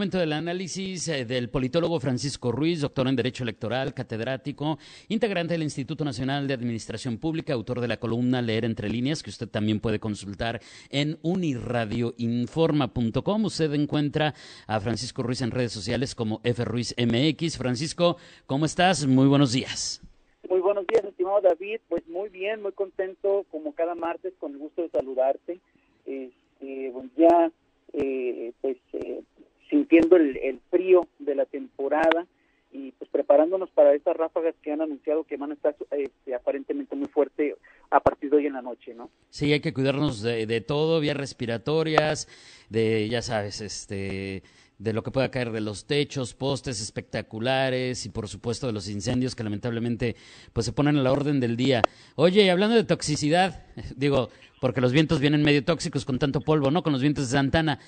momento del análisis eh, del politólogo Francisco Ruiz, doctor en Derecho Electoral, catedrático, integrante del Instituto Nacional de Administración Pública, autor de la columna Leer entre líneas, que usted también puede consultar en uniradioinforma.com. Usted encuentra a Francisco Ruiz en redes sociales como FRuizMX. Francisco, ¿cómo estás? Muy buenos días. Muy buenos días, estimado David. Pues muy bien, muy contento, como cada martes, con el gusto de saludarte. Este, pues ya, eh, pues eh, sintiendo el, frío de la temporada y pues preparándonos para estas ráfagas que han anunciado que van a estar este, aparentemente muy fuerte a partir de hoy en la noche, ¿no? Sí, hay que cuidarnos de, de todo, vías respiratorias, de, ya sabes, este de lo que pueda caer de los techos, postes espectaculares y por supuesto de los incendios que lamentablemente pues se ponen a la orden del día. Oye, hablando de toxicidad, digo, porque los vientos vienen medio tóxicos con tanto polvo, ¿no? Con los vientos de Santana.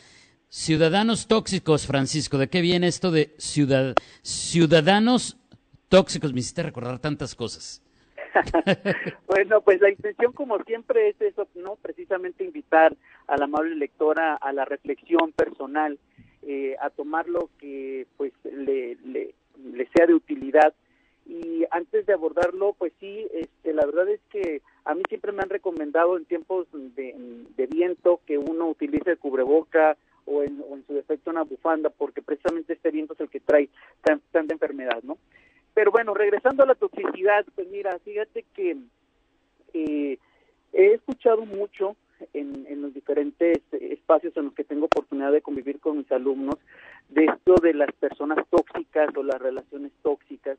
Ciudadanos tóxicos, Francisco, ¿de qué viene esto de ciudad, ciudadanos tóxicos? Me hiciste recordar tantas cosas. bueno, pues la intención, como siempre, es eso, ¿no? Precisamente invitar a la amable lectora a la reflexión personal, eh, a tomar lo que pues le, le, sea de utilidad. Y antes de abordarlo, pues sí, este, la verdad es que a mí siempre me han recomendado en tiempos de, de viento que uno utilice el cubreboca, o en, su defecto una bufanda, porque precisamente este viento es el que trae tanta enfermedad, ¿no? Pero bueno, regresando a la toxicidad, pues mira, fíjate que eh, he escuchado mucho en, en, los diferentes espacios en los que tengo oportunidad de convivir con mis alumnos de esto de las personas tóxicas o las relaciones tóxicas.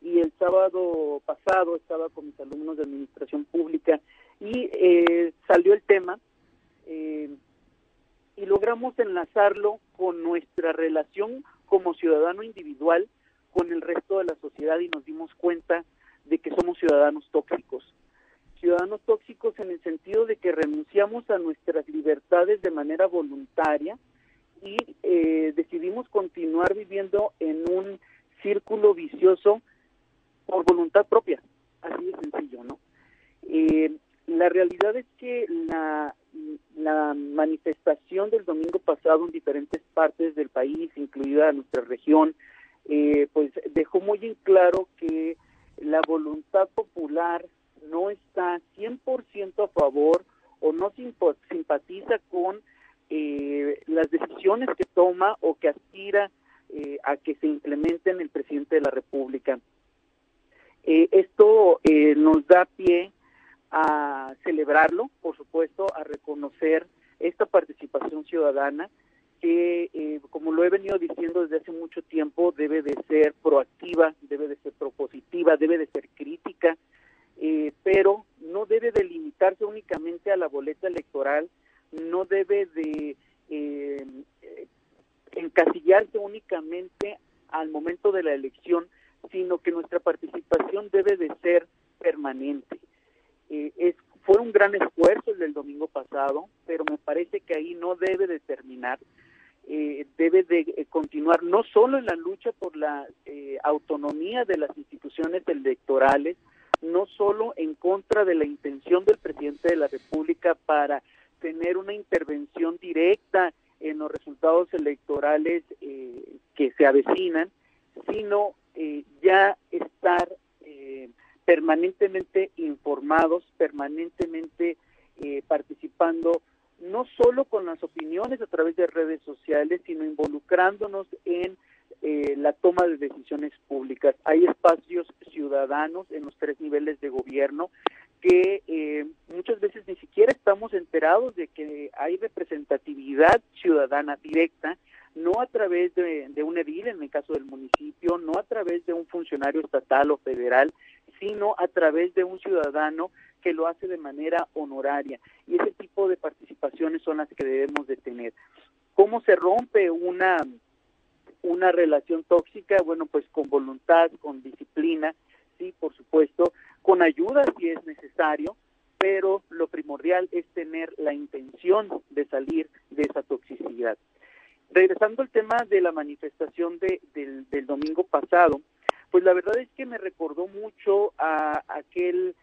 Y el sábado pasado estaba con mis alumnos de administración pública y eh, salió el tema eh, y logramos enlazarlo con nuestra relación como ciudadano individual con el resto de la sociedad y nos dimos cuenta de que somos ciudadanos tóxicos. Ciudadanos tóxicos en el sentido de que renunciamos a nuestras libertades de manera voluntaria y eh, decidimos continuar viviendo en un círculo vicioso por voluntad propia. Así de sencillo, ¿no? Eh, la realidad es que la, manifestación del domingo pasado en diferentes partes del país, incluida nuestra región, eh, pues dejó muy en claro que la voluntad popular no está 100% a favor o no simpatiza con eh, las decisiones que toma o que aspira eh, a que se implementen el presidente de la República. esto nos da pie a celebrarlo, por supuesto, a reconocer esta participación ciudadana que, eh, como lo he venido diciendo desde hace mucho tiempo, debe de ser proactiva, debe de ser propositiva, debe de ser crítica, eh, pero no debe de limitarse únicamente a la boleta electoral, no debe de eh, encasillarse al momento de la elección, sino que nuestra participación debe de ser permanente. Eh, fue un gran esfuerzo el del domingo pasado, pero me parece que ahí no debe de terminar. Eh, debe de eh, continuar no solo en la lucha por la autonomía de las instituciones electorales, no solo en contra de la intención del presidente de la República para tener una intervención directa en los resultados electorales que se avecinan, sino ya estar permanentemente informados, permanentemente eh, participando no solo con las opiniones a través de redes sociales, sino involucrándonos en eh, la toma de decisiones públicas. Hay espacios ciudadanos en los tres niveles de gobierno que eh, muchas veces ni siquiera estamos enterados de que hay representatividad ciudadana directa, no a través de, un edil, en el caso del municipio, no a través de un funcionario estatal o federal, sino a través de un ciudadano que lo hace de manera honoraria. Y ese tipo de participaciones son las que debemos de tener. ¿Cómo se rompe una, una relación tóxica? Bueno, pues con voluntad, con disciplina, sí, por supuesto, con ayuda si es necesario, pero lo primordial es tener la intención de salir de esa toxicidad. Regresando al tema de la manifestación de, del, domingo pasado, pues la verdad es que me recordó mucho a aquel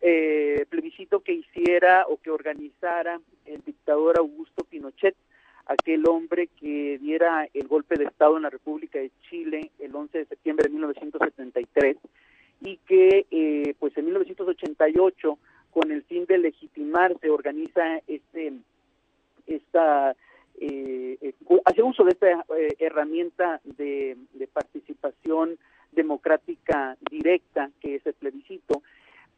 eh, plebiscito que hiciera o que organizara el dictador Augusto Pinochet, aquel hombre que diera el golpe de Estado en la República de Chile el 11 de septiembre de 1973 y que eh, pues en 1988 con el fin de legitimarse organiza este esta eh, eh hace uso de esta herramienta de, de participación democrática directa, que es el plebiscito,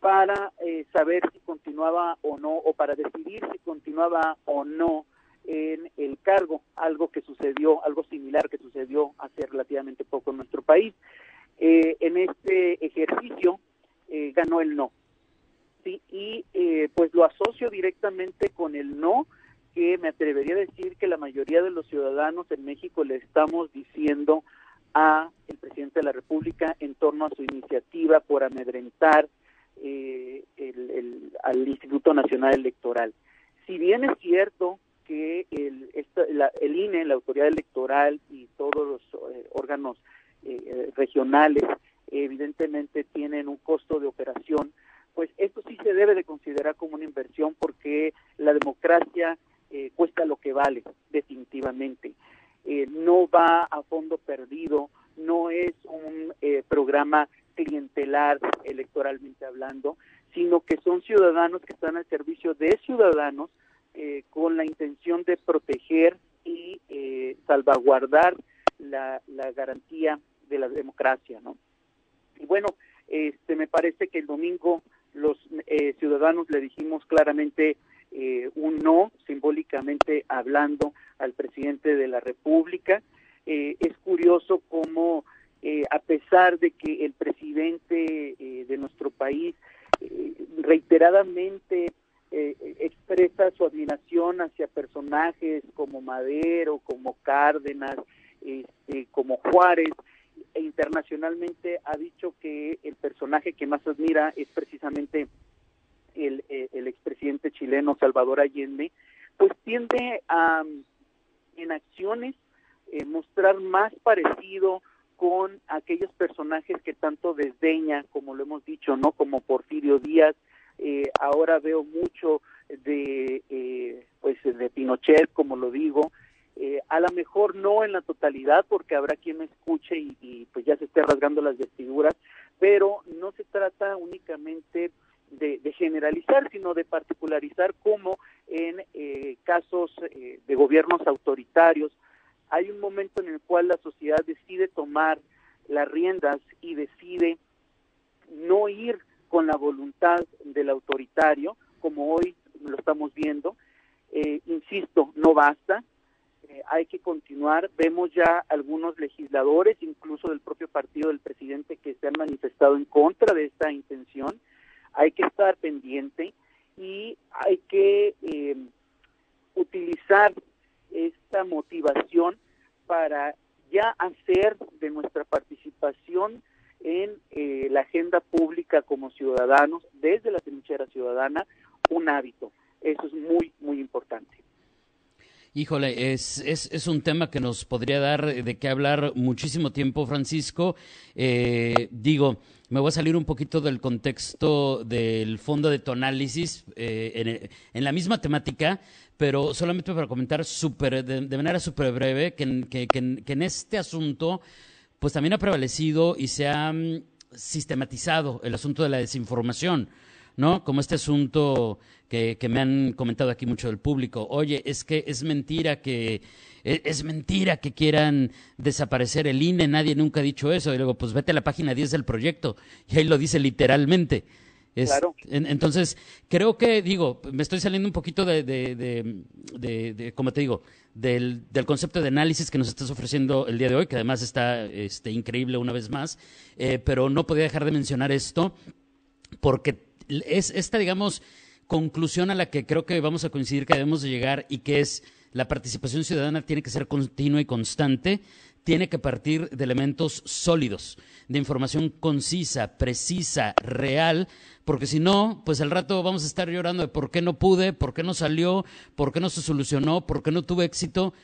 para eh, saber si continuaba o no, o para decidir si continuaba o no en el cargo, algo que sucedió, algo similar que sucedió hace relativamente poco en nuestro país. Eh, en este ejercicio eh, ganó el no. ¿sí? Y pues lo asocio directamente con el no, que me atrevería a decir que la mayoría de los ciudadanos en México le estamos diciendo a el presidente de la República en torno a su iniciativa por amedrentar eh, el, al Instituto Nacional Electoral. Si bien es cierto que el, el INE, la autoridad electoral y todos los eh, órganos eh, regionales evidentemente tienen un costo de operación, pues esto sí se debe de considerar como una inversión porque la democracia cuesta lo que vale, definitivamente. Eh, no va a fondo perdido, no es un eh, programa clientelar electoralmente hablando, sino que son ciudadanos que están al servicio de ciudadanos eh, con la intención de proteger y salvaguardar la, la, garantía de la democracia, ¿no? Y bueno, este, me parece que el domingo los ciudadanos le dijimos claramente eh, un no, simbólicamente hablando, al presidente de la República. Eh, es curioso cómo, eh, a pesar de que el presidente de nuestro país reiteradamente expresa su admiración hacia personajes como Madero, como Cárdenas, este, como Juárez, e internacionalmente ha dicho que el personaje que más admira es precisamente el, eh, el expresidente chileno Salvador Allende, pues tiende a en acciones eh, mostrar más parecido con aquellos personajes que tanto desdeña, como lo hemos dicho, ¿no? Como Porfirio Díaz, eh, ahora veo mucho de, eh, pues, de Pinochet, como lo digo, eh, a lo mejor no en la totalidad, porque habrá quien me escuche y, y, pues ya se esté rasgando las vestiduras, pero no se trata únicamente de, generalizar, sino de particularizar cómo en eh, casos eh, de gobiernos autoritarios hay un momento en el cual la sociedad decide tomar las riendas y decide no ir con la voluntad del autoritario, como hoy lo estamos viendo. Eh, insisto, no basta, hay que continuar. Vemos ya algunos legisladores, incluso del propio partido del presidente, que se han manifestado en contra de esta intención hay que estar pendiente y hay que eh, utilizar esta motivación para ya hacer de nuestra participación en eh, la agenda pública como ciudadanos, desde la trinchera ciudadana, un hábito. Eso es muy, muy importante. Híjole, es, es, es, un tema que nos podría dar de qué hablar muchísimo tiempo, Francisco. Eh, digo, me voy a salir un poquito del contexto del fondo de tu análisis eh, en, la misma temática, pero solamente para comentar super, de, manera súper breve que, que, que, en este asunto pues también ha prevalecido y se ha mm, sistematizado el asunto de la desinformación. ¿No? Como este asunto que, que, me han comentado aquí mucho del público. Oye, es que es mentira que e, es, mentira que quieran desaparecer el INE, nadie nunca ha dicho eso. Y luego, pues vete a la página 10 del proyecto y ahí lo dice literalmente. claro. entonces, creo que, digo, me estoy saliendo un poquito de, de, de, de como te digo, del, del, concepto de análisis que nos estás ofreciendo el día de hoy, que además está este, increíble una vez más, eh, pero no podía dejar de mencionar esto porque es esta, digamos, conclusión a la que creo que vamos a coincidir que debemos de llegar y que es la participación ciudadana tiene que ser continua y constante, tiene que partir de elementos sólidos, de información concisa, precisa, real, porque si no, pues al rato vamos a estar llorando de por qué no pude, por qué no salió, por qué no se solucionó, por qué no tuve éxito,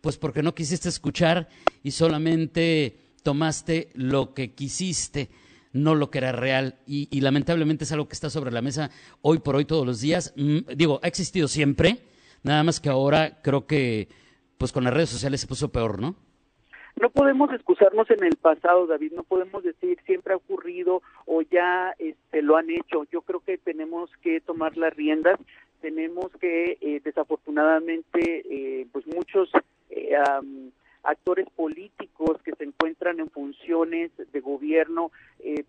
pues porque no quisiste escuchar y solamente tomaste lo que quisiste, no lo que era real. Y, lamentablemente es algo que está sobre la mesa hoy por hoy todos los días. Mm, digo, ha existido siempre, nada más que ahora creo que pues con las redes sociales se puso peor, ¿no? No podemos excusarnos en el pasado, David, no podemos decir siempre ha ocurrido o ya este, lo han hecho. Yo creo que tenemos que tomar las riendas, tenemos que, eh, desafortunadamente, eh, pues muchos eh, actores políticos que se encuentran en funciones de gobierno,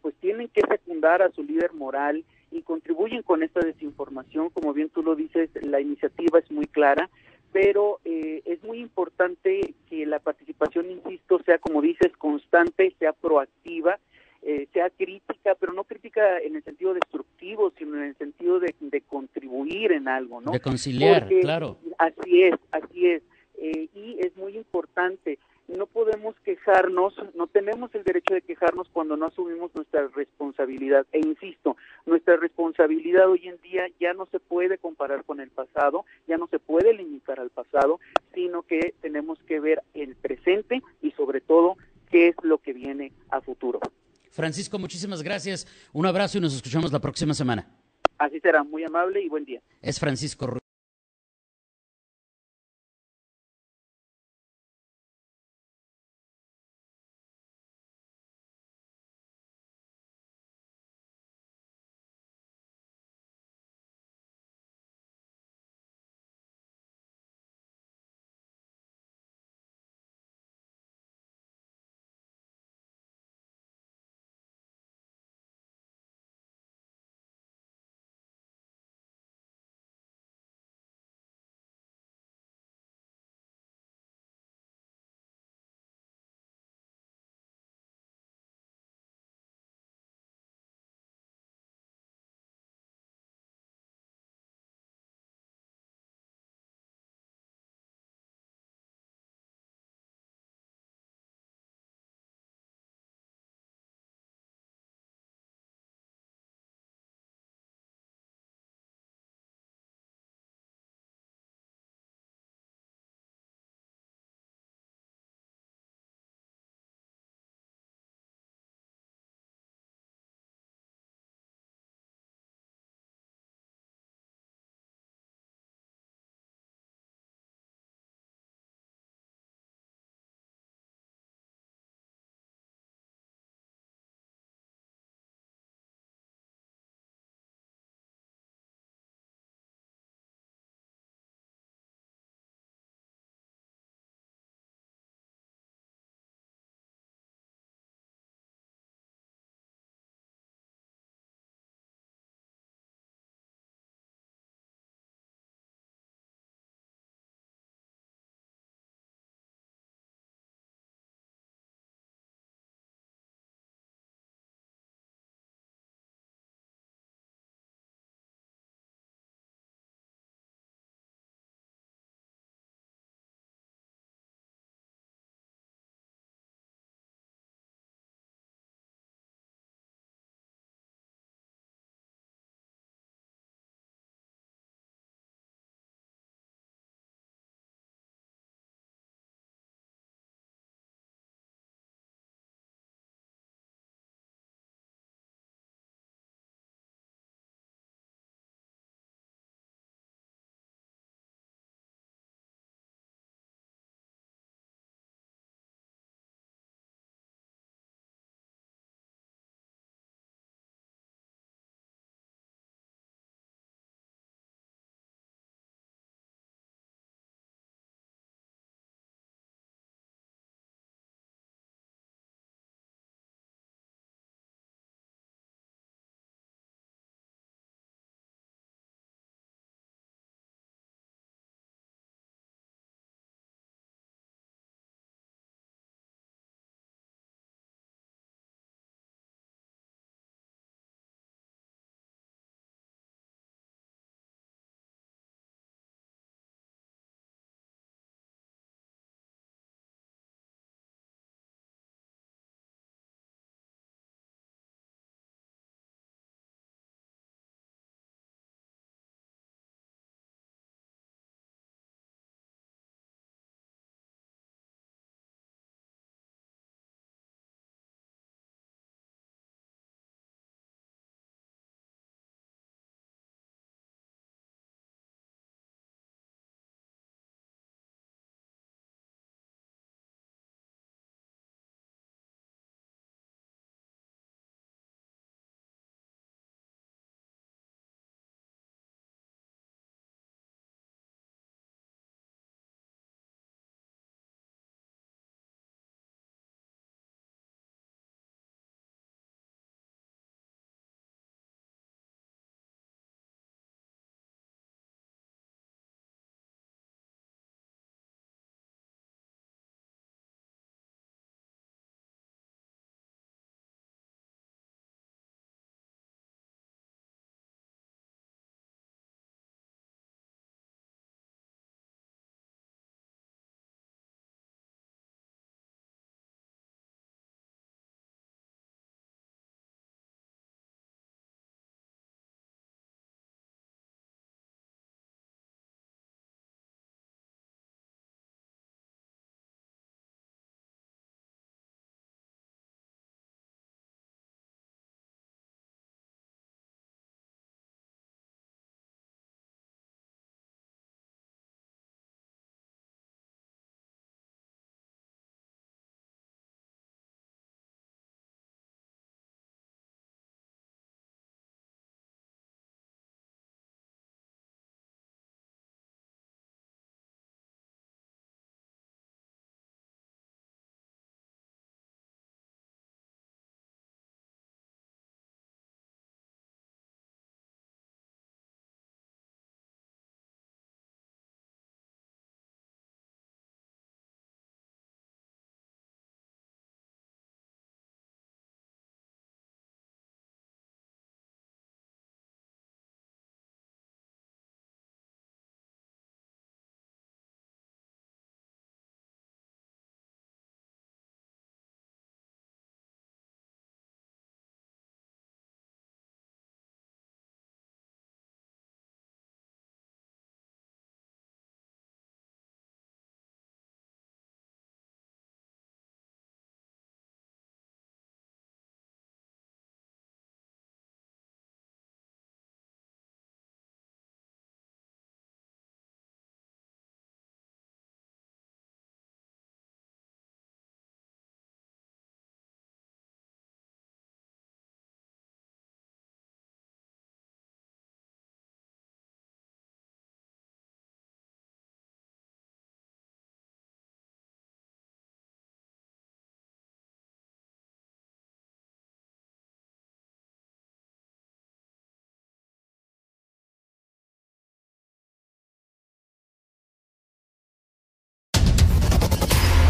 pues tienen que secundar a su líder moral y contribuyen con esta desinformación. Como bien tú lo dices, la iniciativa es muy clara pero eh, es muy importante que la participación, insisto, sea, como dices, constante, sea proactiva, eh, sea crítica, pero no crítica en el sentido destructivo, sino en el sentido de, contribuir en algo, ¿no? De conciliar, claro. Así es, así es. Importante no podemos quejarnos, no tenemos el derecho de quejarnos cuando no asumimos nuestra responsabilidad. E insisto, nuestra responsabilidad hoy en día ya no se puede comparar con el pasado, ya no se puede limitar al pasado, sino que tenemos que ver el presente y sobre todo qué es lo que viene a futuro. Francisco, muchísimas gracias. Un abrazo y nos escuchamos la próxima semana. Así será, muy amable y buen día. Es Francisco